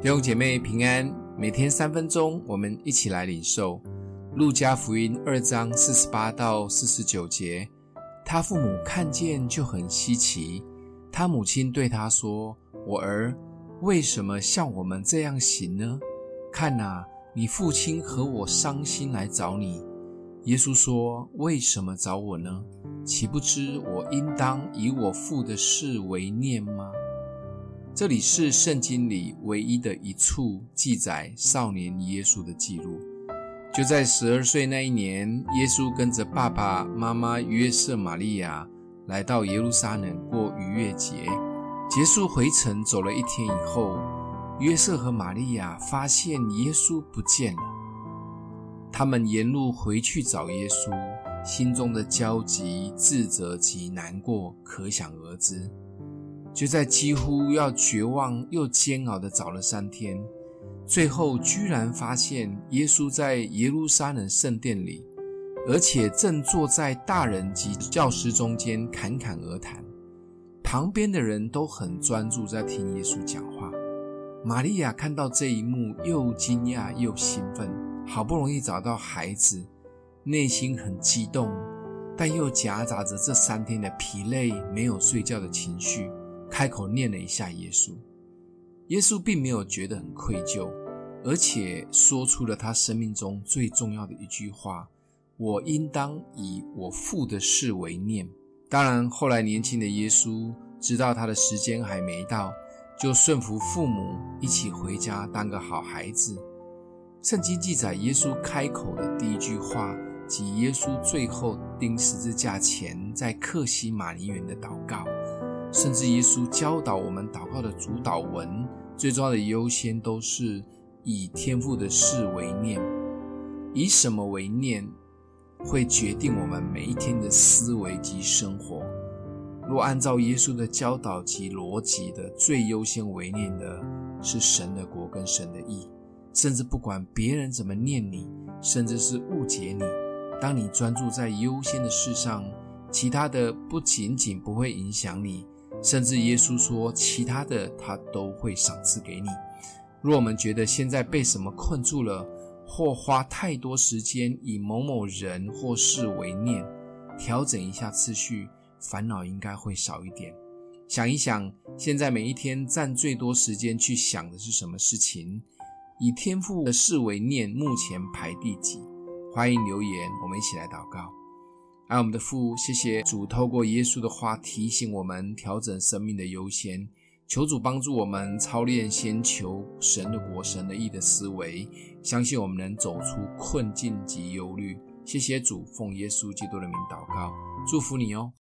弟兄姐妹平安，每天三分钟，我们一起来领受路加福音二章四十八到四十九节。他父母看见就很稀奇，他母亲对他说：“我儿，为什么像我们这样行呢？看哪，你父亲和我伤心来找你。”耶稣说：“为什么找我呢？岂不知我应当以我父的事为念吗？”这里是圣经里唯一的一处记载少年耶稣的记录。就在十二岁那一年，耶稣跟着爸爸妈妈约瑟、玛利亚来到耶路撒冷过逾越节。结束回程走了一天以后，约瑟和玛利亚发现耶稣不见了。他们沿路回去找耶稣，心中的焦急、自责及难过可想而知。就在几乎要绝望又煎熬地找了三天，最后居然发现耶稣在耶路撒冷圣殿里，而且正坐在大人及教师中间侃侃而谈，旁边的人都很专注在听耶稣讲话。玛利亚看到这一幕，又惊讶又兴奋。好不容易找到孩子，内心很激动，但又夹杂着这三天的疲累、没有睡觉的情绪，开口念了一下耶稣。耶稣并没有觉得很愧疚，而且说出了他生命中最重要的一句话：“我应当以我父的事为念。”当然，后来年轻的耶稣知道他的时间还没到，就顺服父母，一起回家当个好孩子。圣经记载，耶稣开口的第一句话，及耶稣最后钉十字架前在克西马尼园的祷告，甚至耶稣教导我们祷告的主祷文，最重要的优先都是以天父的事为念。以什么为念，会决定我们每一天的思维及生活。若按照耶稣的教导及逻辑的，最优先为念的是神的国跟神的义。甚至不管别人怎么念你，甚至是误解你，当你专注在优先的事上，其他的不仅仅不会影响你，甚至耶稣说，其他的他都会赏赐给你。若我们觉得现在被什么困住了，或花太多时间以某某人或事为念，调整一下次序，烦恼应该会少一点。想一想，现在每一天占最多时间去想的是什么事情？以天父的事为念，目前排第几？欢迎留言，我们一起来祷告。爱我们的父，谢谢主透过耶稣的话提醒我们调整生命的优先，求主帮助我们操练先求神的国、神的意的思维，相信我们能走出困境及忧虑。谢谢主，奉耶稣基督的名祷告，祝福你哦。